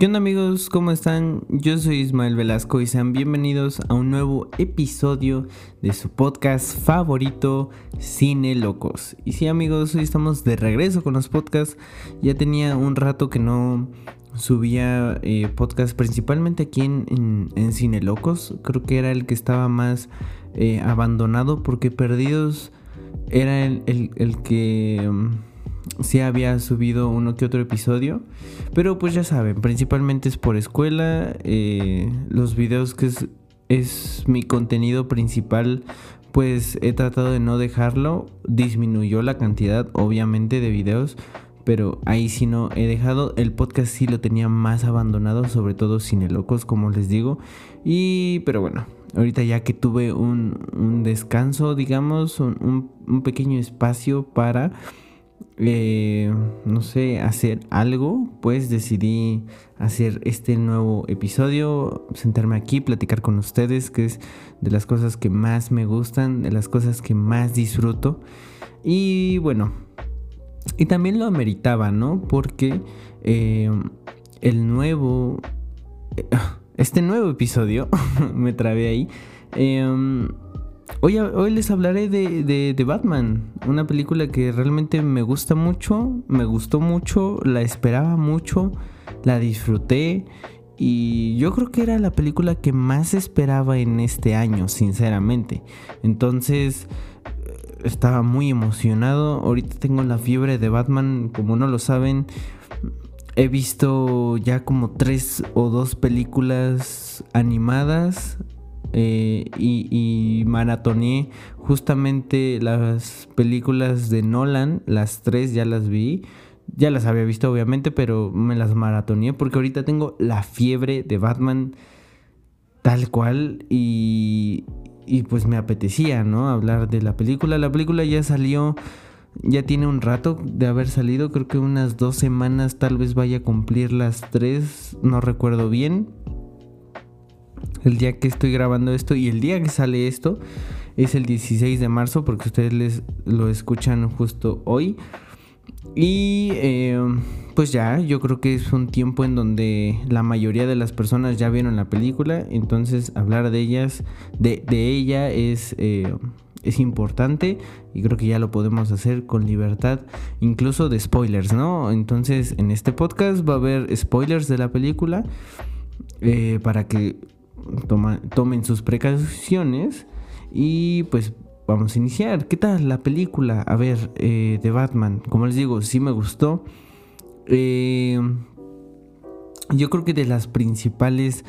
¿Qué onda amigos? ¿Cómo están? Yo soy Ismael Velasco y sean bienvenidos a un nuevo episodio de su podcast favorito, Cine Locos. Y sí amigos, hoy estamos de regreso con los podcasts. Ya tenía un rato que no subía eh, podcast principalmente aquí en, Cine Locos. Creo que era el que estaba más eh, abandonado porque Perdidos era el, el que... Um, sí había subido uno que otro episodio. Pero pues ya saben, principalmente es por escuela. Eh, los videos que es, es mi contenido principal, pues he tratado de no dejarlo. Disminuyó la cantidad, obviamente, de videos. Pero ahí sí no he dejado. El podcast sí lo tenía más abandonado, sobre todo Cine Locos, como les digo. Y, pero bueno, ahorita ya que tuve un, descanso, digamos, un, un pequeño espacio para eh, no sé, hacer algo, pues decidí hacer este nuevo episodio, sentarme aquí, platicar con ustedes, que es de las cosas que más me gustan, de las cosas que más disfruto. Y bueno, y también lo ameritaba, ¿no? Porque eh, el nuevo, este nuevo episodio, me trabé ahí, eh, Hoy, les hablaré de, de, Batman, una película que realmente me gusta mucho, me gustó mucho, la esperaba mucho, la disfruté y yo creo que era la película que más esperaba en este año, sinceramente. Entonces estaba muy emocionado, ahorita tengo la fiebre de Batman, como no lo saben. He visto ya como tres o dos películas animadas eh, y, y maratoneé justamente las películas de Nolan, las tres ya las vi. Ya las había visto obviamente, pero me las maratoneé porque ahorita tengo la fiebre de Batman tal cual y, y pues me apetecía, ¿no? Hablar de la película. La película ya salió, ya tiene un rato de haber salido, creo que unas dos semanas tal vez vaya a cumplir las tres, no recuerdo bien el día que estoy grabando esto y el día que sale esto es el 16 de marzo porque ustedes les, lo escuchan justo hoy. Y eh, pues ya, yo creo que es un tiempo en donde la mayoría de las personas ya vieron la película, entonces hablar de ellas, de, ella es, eh, es importante y creo que ya lo podemos hacer con libertad, incluso de spoilers, ¿no? Entonces en este podcast va a haber spoilers de la película eh, para que tomen sus precauciones y pues vamos a iniciar. ¿Qué tal la película? A ver, eh, de Batman. Como les digo, sí me gustó. Eh, yo creo que de las principales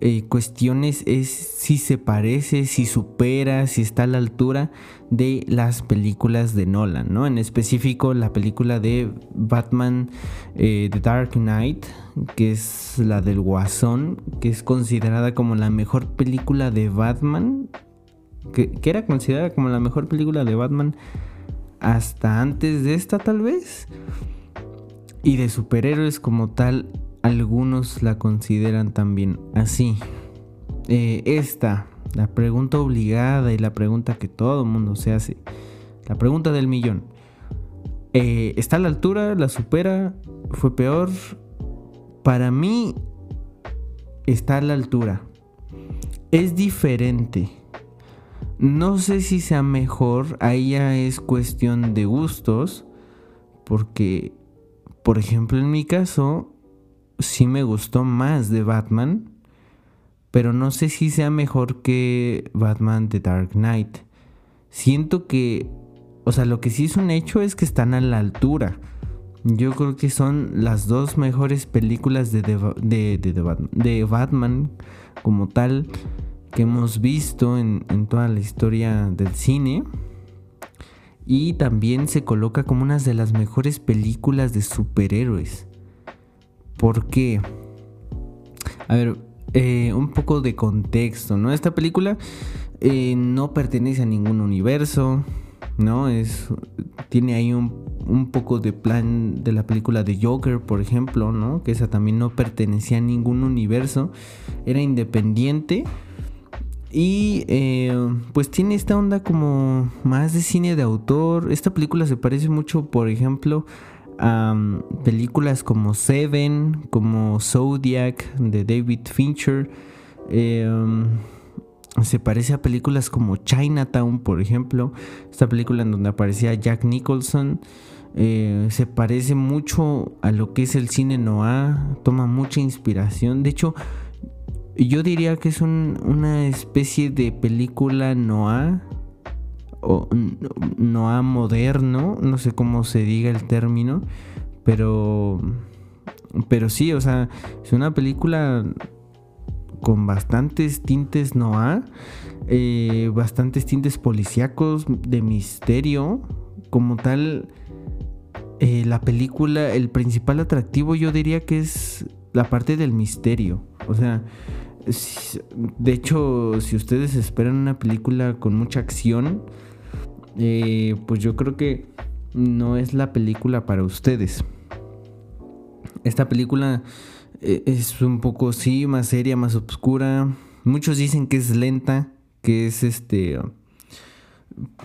eh, cuestiones es si se parece, si supera, si está a la altura de las películas de Nolan, ¿no? En específico la película de Batman The Dark Knight, que es la del Guasón, que es considerada como la mejor película de Batman, que era considerada como la mejor película de Batman hasta antes de esta tal vez. Y de superhéroes como tal algunos la consideran también así. Eh, esta, la pregunta obligada y la pregunta que todo mundo se hace. La pregunta del millón. Eh, ¿Está a la altura? ¿La supera? ¿Fue peor? Para mí está a la altura. Es diferente. No sé si sea mejor. Ahí ya es cuestión de gustos. Porque, por ejemplo, en mi caso, sí me gustó más de Batman, pero no sé si sea mejor que Batman The Dark Knight. Siento que, o sea, lo que sí es un hecho es que están a la altura. Yo creo que son las dos mejores películas de, de, Batman, como tal que hemos visto en, en toda la historia del cine. Y también se coloca como una de las mejores películas de superhéroes. ¿Por qué? A ver, eh, un poco de contexto, ¿no? Esta película eh, no pertenece a ningún universo, ¿no? Es, tiene ahí un, un, poco de plan de la película de Joker, por ejemplo, ¿no? Que esa también no pertenecía a ningún universo, era independiente. Y eh, pues tiene esta onda como más de cine de autor. Esta película se parece mucho, por ejemplo, películas como Seven, como Zodiac de David Fincher. Em, se parece a películas como Chinatown, por ejemplo, esta película en donde aparecía Jack Nicholson. Eh, se parece mucho a lo que es el cine noir, toma mucha inspiración. De hecho, yo diría que es una especie de película noir o noir moderno, no sé cómo se diga el término, pero pero sí, o sea, es una película con bastantes tintes noir, eh, bastantes tintes policíacos de misterio, como tal eh, la película, el principal atractivo yo diría que es la parte del misterio. O sea, de hecho, si ustedes esperan una película con mucha acción, eh, pues yo creo que no es la película para ustedes. Esta película eh, es un poco, sí, más seria, más oscura. Muchos dicen que es lenta, que es este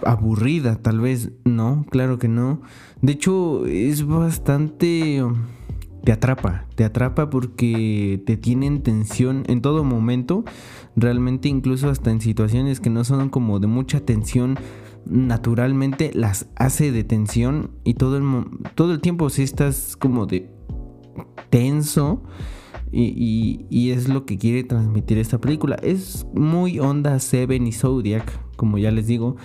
aburrida, tal vez. No, claro que no. De hecho, es bastante... Te atrapa, te atrapa porque te tiene en tensión en todo momento. Realmente incluso hasta en situaciones que no son como de mucha tensión, naturalmente las hace de tensión y todo el, todo el tiempo si estás como de tenso. Y, y, es lo que quiere transmitir esta película. Es muy onda Seven y Zodiac, como ya les digo.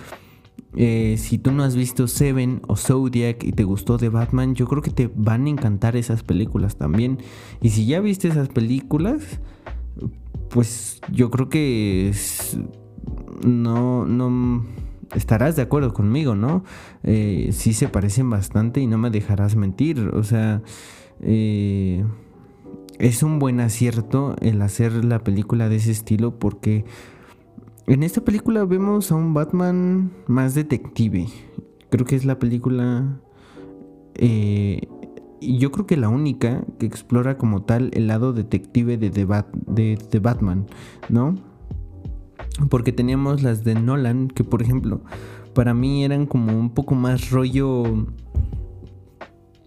Eh, si tú no has visto Seven o Zodiac y te gustó de Batman, yo creo que te van a encantar esas películas también. Y si ya viste esas películas, pues yo creo que no, no estarás de acuerdo conmigo, ¿no? Eh, sí se parecen bastante y no me dejarás mentir. O sea, eh, es un buen acierto el hacer la película de ese estilo porque en esta película vemos a un Batman más detective. Creo que es la película... Eh, y yo creo que la única que explora como tal el lado detective de, de, Batman, ¿no? Porque teníamos las de Nolan, que por ejemplo, para mí eran como un poco más rollo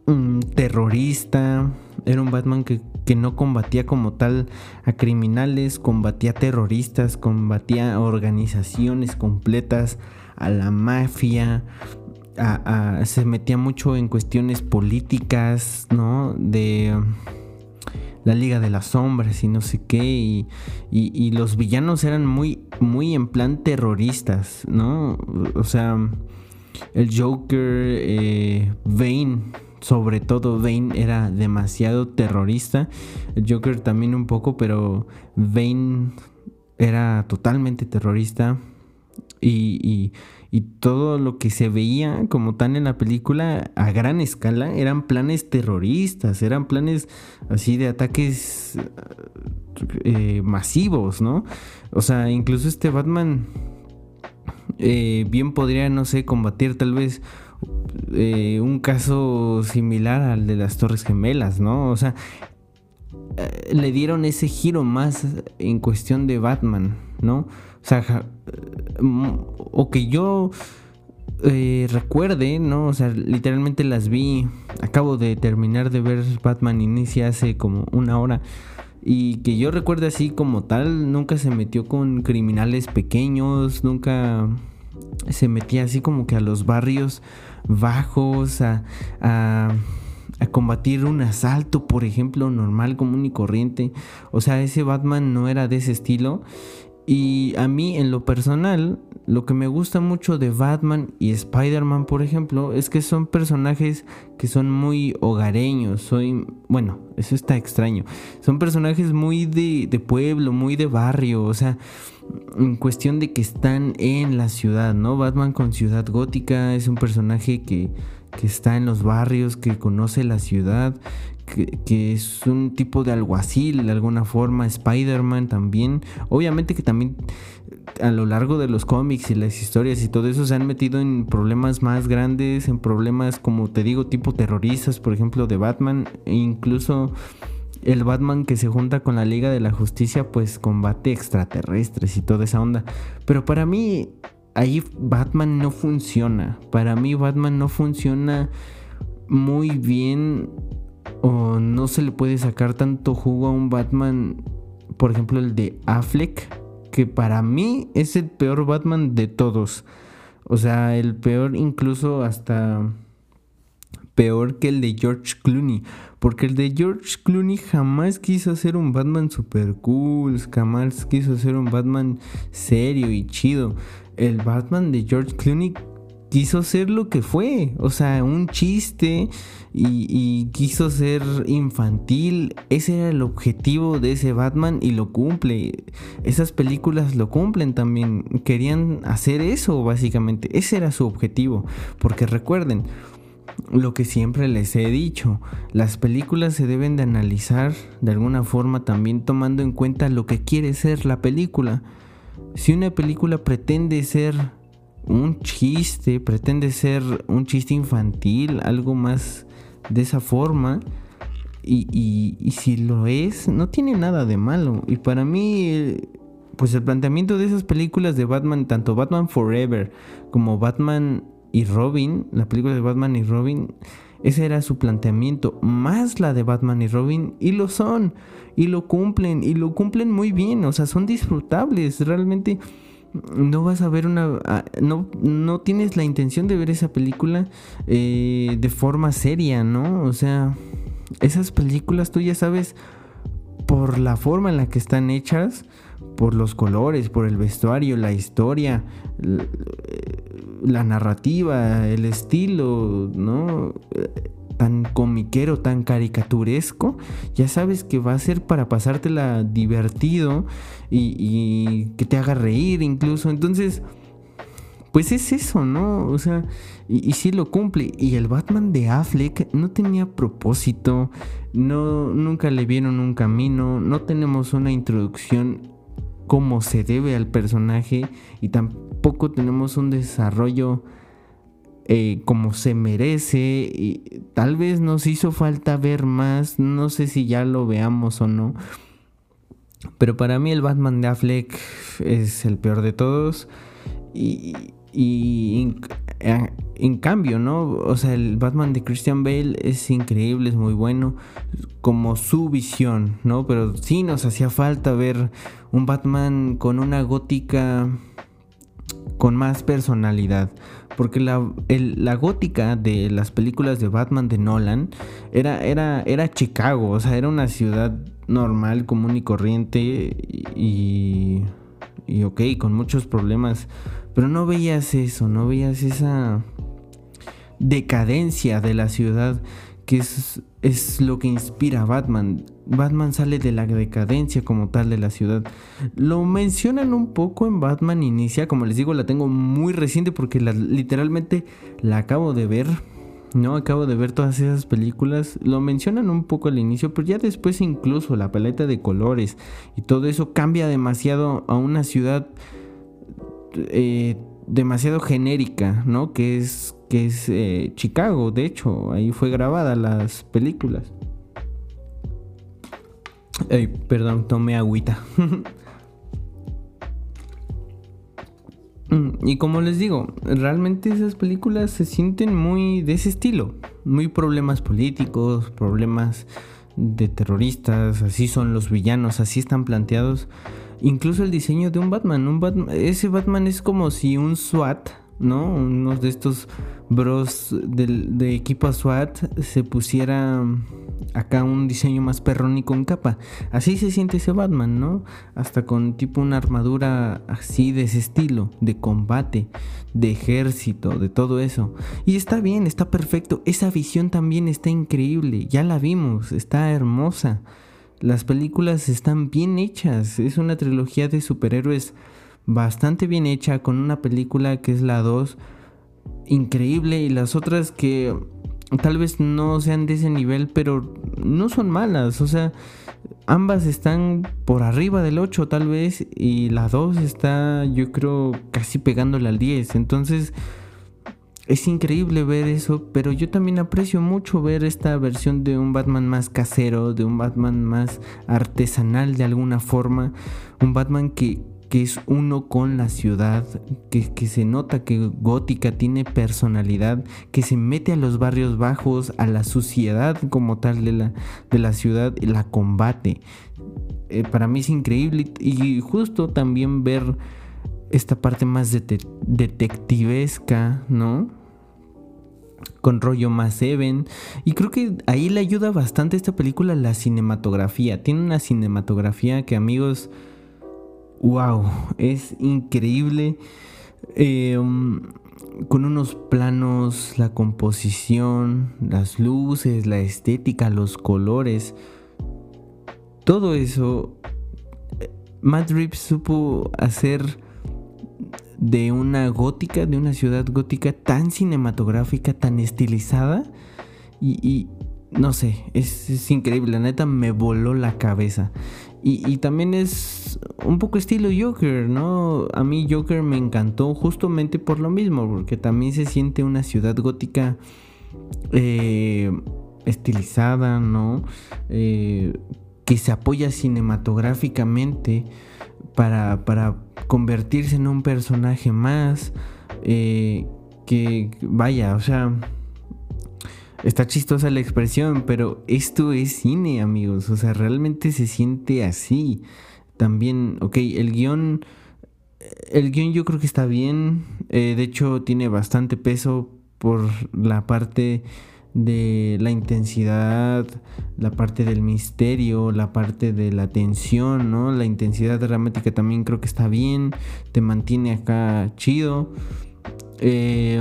mm, terrorista. Era un Batman que que no combatía como tal a criminales, combatía terroristas, combatía organizaciones completas, a la mafia, se metía mucho en cuestiones políticas, ¿no? De la Liga de las Sombras y no sé qué, y, los villanos eran muy, muy en plan terroristas, ¿no? O sea, el Joker, eh, sobre todo Bane era demasiado terrorista. Joker también un poco, pero Bane era totalmente terrorista. Y, todo lo que se veía como tan en la película a gran escala eran planes terroristas, eran planes así de ataques eh, masivos, ¿no? O sea, incluso este Batman eh, bien podría, no sé, combatir tal vez eh, un caso similar al de las Torres Gemelas, ¿no? O sea, le dieron ese giro más en cuestión de Batman, ¿no? O sea, o que yo eh, recuerde, ¿no? O sea, literalmente las vi, acabo de terminar de ver Batman Inicia hace como una hora. Y que yo recuerde así como tal, nunca se metió con criminales pequeños, nunca se metía así como que a los barrios bajos, a, a, combatir un asalto, por ejemplo, normal, común y corriente. O sea, ese Batman no era de ese estilo. Y a mí, en lo personal, lo que me gusta mucho de Batman y Spider-Man, por ejemplo, es que son personajes que son muy hogareños. Soy, bueno, eso está extraño. Son personajes muy de, de pueblo, muy de barrio. O sea, en cuestión de que están en la ciudad, ¿no? Batman con Ciudad Gótica es un personaje que, está en los barrios, que conoce la ciudad, que, es un tipo de alguacil de alguna forma, Spider-Man también, obviamente que también a lo largo de los cómics y las historias y todo eso se han metido en problemas más grandes, en problemas como te digo, tipo terroristas, por ejemplo, de Batman, e incluso el Batman que se junta con la Liga de la Justicia pues combate extraterrestres y toda esa onda. Pero para mí ahí Batman no funciona. Para mí Batman no funciona muy bien o no se le puede sacar tanto jugo a un Batman, por ejemplo el de Affleck, que para mí es el peor Batman de todos. O sea, el peor incluso hasta peor que el de George Clooney. Porque el de George Clooney jamás quiso ser un Batman super cool, jamás quiso ser un Batman serio y chido. El Batman de George Clooney quiso ser lo que fue, o sea, un chiste y, quiso ser infantil. Ese era el objetivo de ese Batman y lo cumple. Esas películas lo cumplen también. Querían hacer eso, básicamente. Ese era su objetivo. Porque recuerden, lo que siempre les he dicho, las películas se deben de analizar de alguna forma también tomando en cuenta lo que quiere ser la película. Si una película pretende ser un chiste, pretende ser un chiste infantil, algo más de esa forma, y, y, si lo es, no tiene nada de malo. Y para mí, pues el planteamiento de esas películas de Batman, tanto Batman Forever como Batman y Robin, la película de Batman y Robin, ese era su planteamiento, más la de Batman y Robin, y lo son, y lo cumplen, y lo cumplen muy bien, o sea, son disfrutables, realmente no vas a ver una... Ah, no, no tienes la intención de ver esa película eh, de forma seria, ¿no? O sea, esas películas tú ya sabes por la forma en la que están hechas, por los colores, por el vestuario, la historia, la narrativa, el estilo, ¿no? Tan comiquero, tan caricaturesco, ya sabes que va a ser para pasártela divertido y, que te haga reír incluso. Entonces, pues es eso, ¿no? O sea, y, y sí lo cumple. Y el Batman de Affleck no tenía propósito, no, nunca le vieron un camino, no tenemos una introducción como se debe al personaje y tampoco tenemos un desarrollo eh, como se merece y tal vez nos hizo falta ver más, no sé si ya lo veamos o no. Pero para mí el Batman de Affleck es el peor de todos. Y, y en, en, cambio, ¿no? O sea, el Batman de Christian Bale es increíble, es muy bueno. Como su visión, ¿no? Pero sí nos hacía falta ver un Batman con una gótica con más personalidad. Porque la, la, gótica de las películas de Batman de Nolan era, era, era Chicago, o sea, era una ciudad normal, común y corriente y, y ok, con muchos problemas. Pero no veías eso, no veías esa decadencia de la ciudad que es, es lo que inspira a Batman. Batman sale de la decadencia como tal de la ciudad. Lo mencionan un poco en Batman Inicia, como les digo, la tengo muy reciente porque literalmente la acabo de ver. No, acabo de ver todas esas películas. Lo mencionan un poco al inicio, pero ya después incluso la paleta de colores y todo eso cambia demasiado a una ciudad eh, demasiado genérica, ¿no? Que es que es eh, Chicago, de hecho, ahí fue grabada las películas. Ay, perdón, tomé agüita. Y como les digo, realmente esas películas se sienten muy de ese estilo. Muy problemas políticos, problemas de terroristas, así son los villanos, así están planteados. Incluso el diseño de un Batman ese Batman es como si un SWAT ¿no? Uno de estos bros de, equipo SWAT se pusiera acá un diseño más perrónico en capa. Así se siente ese Batman, ¿no? Hasta con tipo una armadura así de ese estilo, de combate, de ejército, de todo eso. Y está bien, está perfecto. Esa visión también está increíble. Ya la vimos, está hermosa. Las películas están bien hechas. Es una trilogía de superhéroes bastante bien hecha, con una película que es la 2 increíble y las otras que tal vez no sean de ese nivel, pero no son malas, o sea, ambas están por arriba del 8 tal vez y la 2 está yo creo casi pegándole al 10, entonces es increíble ver eso, pero yo también aprecio mucho ver esta versión de un Batman más casero, de un Batman más artesanal de alguna forma, un Batman que que es uno con la ciudad, que, se nota que Gótica tiene personalidad, que se mete a los barrios bajos, a la suciedad como tal de la, de la ciudad la combate. Eh, para mí es increíble y justo también ver esta parte más detectivesca, ¿no? Con rollo más Even. Y creo que ahí le ayuda bastante esta película la cinematografía. Tiene una cinematografía que amigos, wow, es increíble. Em, con unos planos, la composición, las luces, la estética, los colores. Todo eso, Matt Reeves supo hacer de una gótica, de una ciudad gótica tan cinematográfica, tan estilizada. Y, no sé, es, increíble, la neta me voló la cabeza. Y, también es un poco estilo Joker, ¿no? A mí Joker me encantó justamente por lo mismo, porque también se siente una ciudad gótica eh, estilizada, ¿no? Eh, que se apoya cinematográficamente para, para convertirse en un personaje más. Eh, que vaya, o sea, está chistosa la expresión, pero esto es cine, amigos. O sea, realmente se siente así. También, ok, el guion, el guion yo creo que está bien. Eh, de hecho, tiene bastante peso por la parte de la intensidad, la parte del misterio, la parte de la tensión, ¿no? La intensidad dramática también creo que está bien, te mantiene acá chido. Eh,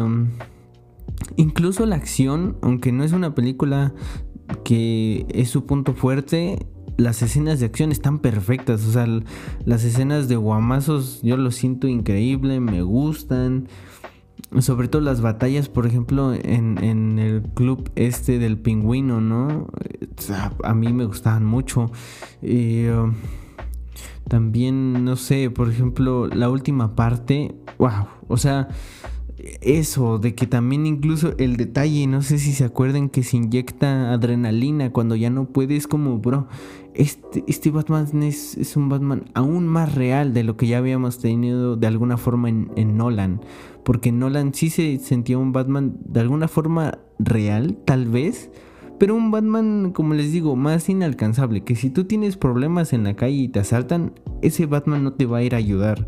incluso la acción, aunque no es una película que es su punto fuerte, las escenas de acción están perfectas. O sea, las escenas de guamazos yo lo siento increíble, me gustan sobre todo las batallas, por ejemplo, en, el club este del pingüino, ¿no? A mí me gustaban mucho. Um, también, no sé, por ejemplo, la última parte, wow, o sea, eso, de que también incluso el detalle, no sé si se acuerdan que se inyecta adrenalina cuando ya no puede, es como, bro, este, este Batman es, es, un Batman aún más real de lo que ya habíamos tenido de alguna forma en, en Nolan, porque Nolan sí se sentía un Batman de alguna forma real, tal vez, pero un Batman, como les digo, más inalcanzable, que si tú tienes problemas en la calle y te asaltan, ese Batman no te va a ir a ayudar.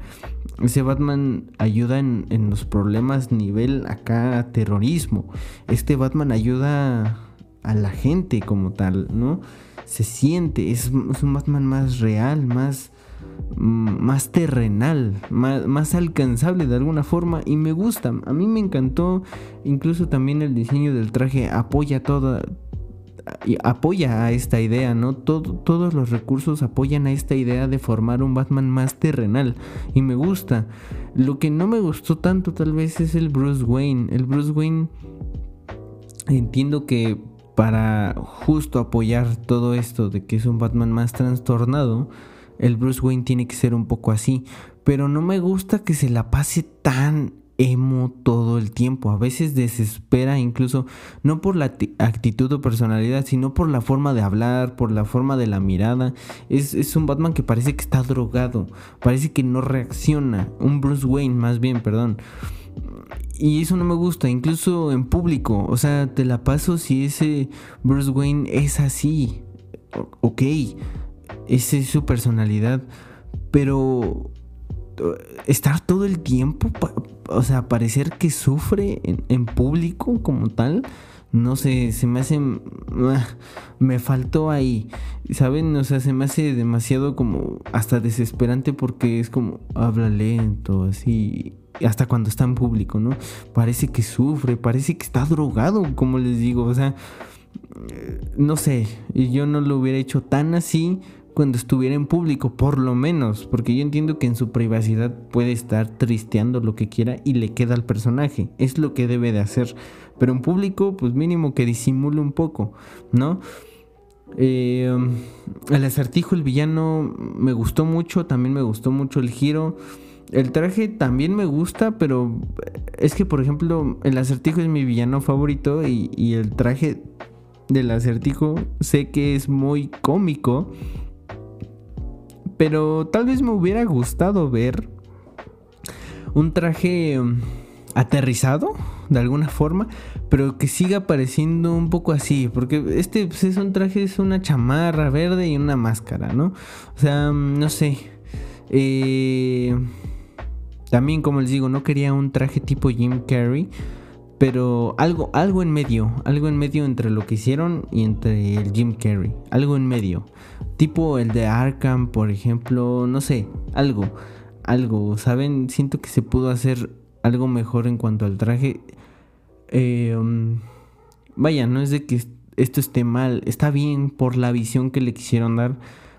Ese Batman ayuda en, los problemas nivel acá terrorismo. Este Batman ayuda a la gente como tal, ¿no? Se siente, es, un Batman más real, más, más terrenal, más, más, alcanzable de alguna forma y me gusta. A mí me encantó, incluso también el diseño del traje apoya toda, apoya a esta idea, ¿no? todos los recursos apoyan a esta idea de formar un Batman más terrenal y me gusta. Lo que no me gustó tanto tal vez es el Bruce Wayne. El Bruce Wayne entiendo que para justo apoyar todo esto de que es un Batman más trastornado, el Bruce Wayne tiene que ser un poco así, pero no me gusta que se la pase tan emo todo el tiempo. A veces desespera incluso no por la actitud o personalidad, sino por la forma de hablar, por la forma de la mirada. Es, un Batman que parece que está drogado, parece que no reacciona. Un Bruce Wayne más bien, perdón. Y eso no me gusta, incluso en público. O sea, te la paso si ese Bruce Wayne es así. ok, esa es su personalidad. Pero estar todo el tiempo, o sea, parecer que sufre en, público como tal, no sé, se me hace, ah, me faltó ahí, ¿saben? O sea, se me hace demasiado como hasta desesperante porque es como, habla lento, así, hasta cuando está en público, ¿no? Parece que sufre, parece que está drogado, como les digo, o sea, no sé, yo no lo hubiera hecho tan así cuando estuviera en público, por lo menos, porque yo entiendo que en su privacidad puede estar tristeando lo que quiera y le queda al personaje, es lo que debe de hacer, pero en público, pues mínimo que disimule un poco, ¿no? Eh, el acertijo, el villano, me gustó mucho, también me gustó mucho el giro. El traje también me gusta, pero es que, por ejemplo, el acertijo es mi villano favorito y, y el traje del acertijo sé que es muy cómico pero tal vez me hubiera gustado ver un traje mm, aterrizado de alguna forma, pero que siga pareciendo un poco así, porque este pues, es un traje, es una chamarra verde y una máscara, ¿no? O sea, mm, no sé. Eh, también, como les digo, no quería un traje tipo Jim Carrey, pero algo, algo en medio, algo en medio entre lo que hicieron y entre el Jim Carrey, algo en medio, tipo el de Arkham, por ejemplo, no sé, algo algo, ¿saben? Siento que se pudo hacer algo mejor en cuanto al traje. Eh, um, vaya, no es de que esto esté mal, está bien por la visión que le quisieron dar,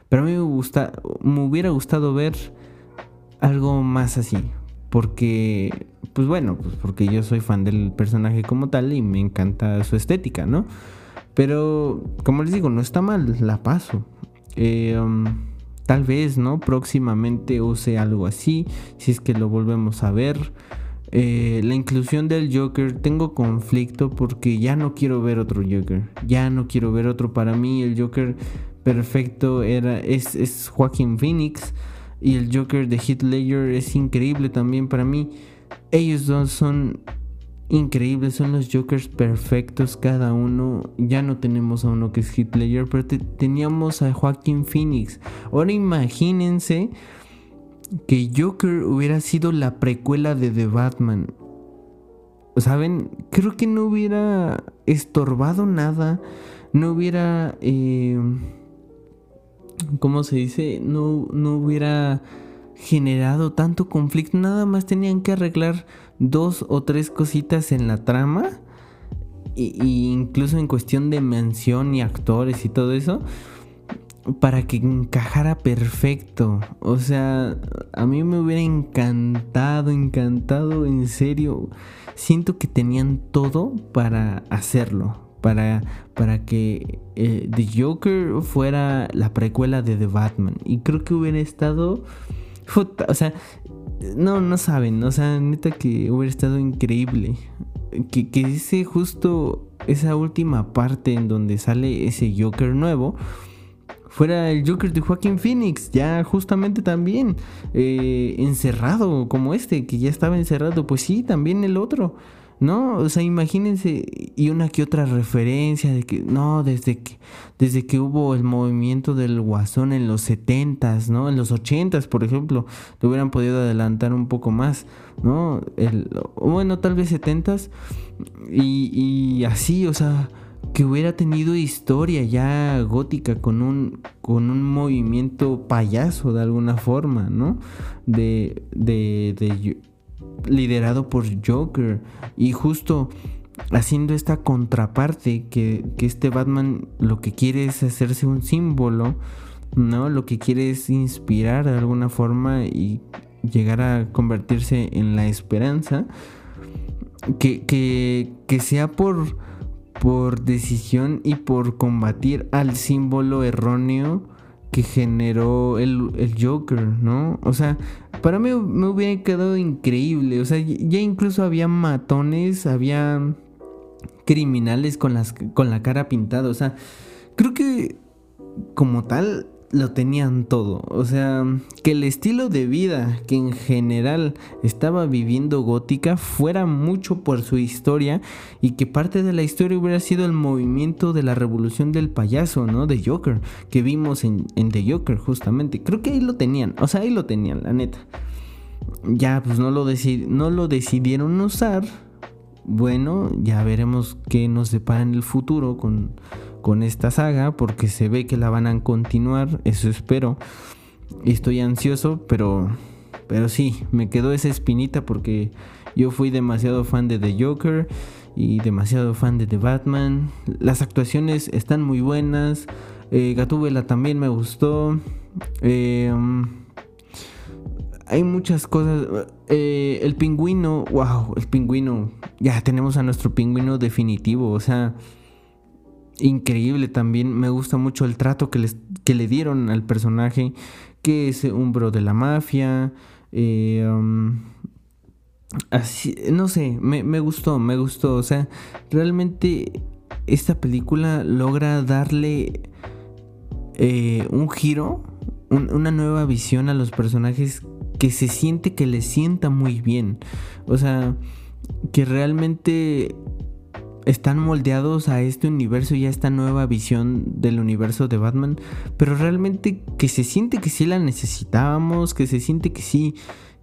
pero a mí me gusta, me hubiera gustado ver algo más así, porque, pues bueno, pues porque yo soy fan del personaje como tal y me encanta su estética, ¿no? Pero, como les digo, no está mal, la paso. Um, Tal vez, ¿no? Próximamente use algo así, si es que lo volvemos a ver. Eh, la inclusión del Joker, tengo conflicto porque ya no quiero ver otro Joker. Ya no quiero ver otro. Para mí el Joker perfecto era, es, es Joaquin Phoenix. Y el Joker de Heath Ledger es increíble también para mí. Ellos dos son increíbles, son los Jokers perfectos cada uno. Ya no tenemos a uno que es Ledger, pero teníamos a Joaquin Phoenix. Ahora imagínense que Joker hubiera sido la precuela de The Batman. ¿Saben? Creo que no hubiera estorbado nada. No hubiera... Eh, ¿Cómo se dice? No, no hubiera generado tanto conflicto. Nada más tenían que arreglar dos o tres cositas en la trama. Y, incluso en cuestión de mención y actores y todo eso. Para que encajara perfecto. O sea, a mí me hubiera encantado, encantado, en serio. Siento que tenían todo para hacerlo. Para, para que eh, The Joker fuera la precuela de The Batman. Y creo que hubiera estado... o sea, no, no saben, o sea, neta que hubiera estado increíble. Que, que ese justo esa última parte en donde sale ese Joker nuevo fuera el Joker de Joaquin Phoenix, ya justamente también eh, encerrado como este, que ya estaba encerrado, pues sí, también el otro. ¿No? O sea, imagínense y una que otra referencia de que no, desde que desde que hubo el movimiento del Guasón en los 70s, ¿no? En los 80s, por ejemplo, lo hubieran podido adelantar un poco más, ¿no? El, bueno, tal vez 70s y, y así, o sea, que hubiera tenido historia ya gótica con un con un movimiento payaso de alguna forma, ¿no? De, de liderado por Joker y justo haciendo esta contraparte que, este Batman lo que quiere es hacerse un símbolo, ¿no? Lo que quiere es inspirar de alguna forma y llegar a convertirse en la esperanza. Que, que, sea por, por decisión y por combatir al símbolo erróneo que generó el, el Joker, ¿no? O sea, para mí me hubiera quedado increíble. O sea, ya incluso había matones, había criminales con, las, con la cara pintada. O sea, creo que como tal lo tenían todo. O sea, que el estilo de vida que en general estaba viviendo Gótica fuera mucho por su historia y que parte de la historia hubiera sido el movimiento de la revolución del payaso, ¿no? De Joker, que vimos en, en The Joker justamente. Creo que ahí lo tenían, o sea, ahí lo tenían, la neta. Ya, pues no lo, no lo decidieron usar. Bueno, ya veremos qué nos depara en el futuro con con esta saga porque se ve que la van a continuar, eso espero. Estoy ansioso, pero pero sí, me quedó esa espinita porque yo fui demasiado fan de The Joker y demasiado fan de The Batman. Las actuaciones están muy buenas. Eh, Gatúbela también me gustó. Eh, hay muchas cosas. Eh, el pingüino, wow, el pingüino. Ya tenemos a nuestro pingüino definitivo. O sea, increíble también. Me gusta mucho el trato que, les, que le dieron al personaje, que es un bro de la mafia. Eh, así, no sé, me, gustó, me gustó. O sea, realmente esta película logra darle eh, un giro una nueva visión a los personajes que se siente que les sienta muy bien. O sea, que realmente están moldeados a este universo y a esta nueva visión del universo de Batman, pero realmente que se siente que sí la necesitábamos, que se siente que sí,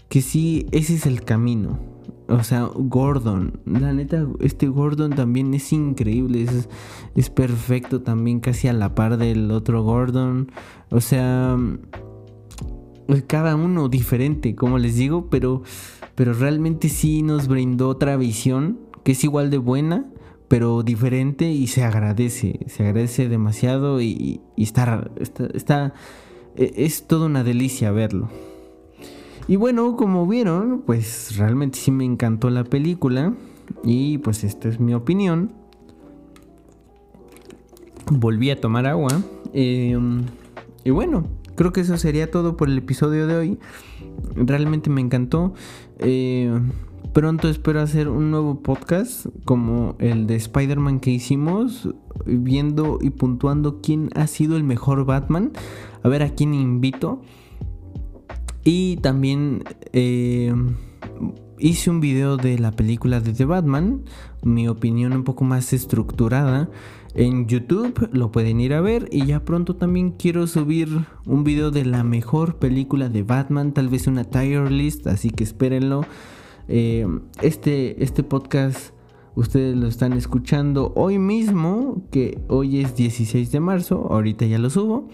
que sí, ese es el camino. O sea, Gordon, la neta, este Gordon también es increíble, es, es perfecto también, casi a la par del otro Gordon. O sea, cada uno diferente, como les digo, pero, pero realmente sí nos brindó otra visión que es igual de buena pero diferente y se agradece, se agradece demasiado y, está, está, e, es toda una delicia verlo. Y bueno, como vieron, pues realmente sí me encantó la película y pues esta es mi opinión. Volví a tomar agua. Em, y bueno, creo que eso sería todo por el episodio de hoy. Realmente me encantó. Eh, Pronto espero hacer un nuevo podcast como el de Spider-Man que hicimos, viendo y puntuando quién ha sido el mejor Batman. A ver a quién invito. Y también eh, hice un video de la película de The Batman, mi opinión un poco más estructurada. En YouTube lo pueden ir a ver y ya pronto también quiero subir un video de la mejor película de Batman, tal vez una tier list, así que espérenlo. Eh, este, este podcast ustedes lo están escuchando hoy mismo, que hoy es 16 de marzo, ahorita ya lo subo.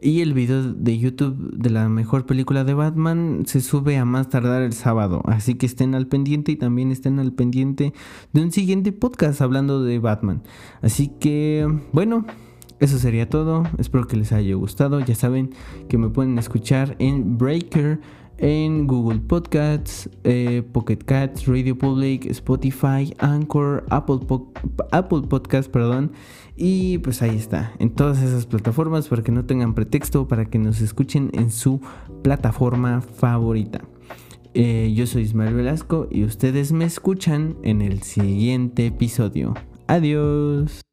Y el video de YouTube de la mejor película de Batman se sube a más tardar el sábado. Así que estén al pendiente y también estén al pendiente de un siguiente podcast hablando de Batman. Así que, bueno, eso sería todo. Espero que les haya gustado. Ya saben que me pueden escuchar en Breaker en Google Podcasts, eh, Pocket Cats, Radio Public, Spotify, Anchor, Apple, Apple Podcasts, perdón. Y pues ahí está, en todas esas plataformas para que no tengan pretexto, para que nos escuchen en su plataforma favorita. Eh, yo soy Ismael Velasco y ustedes me escuchan en el siguiente episodio. Adiós.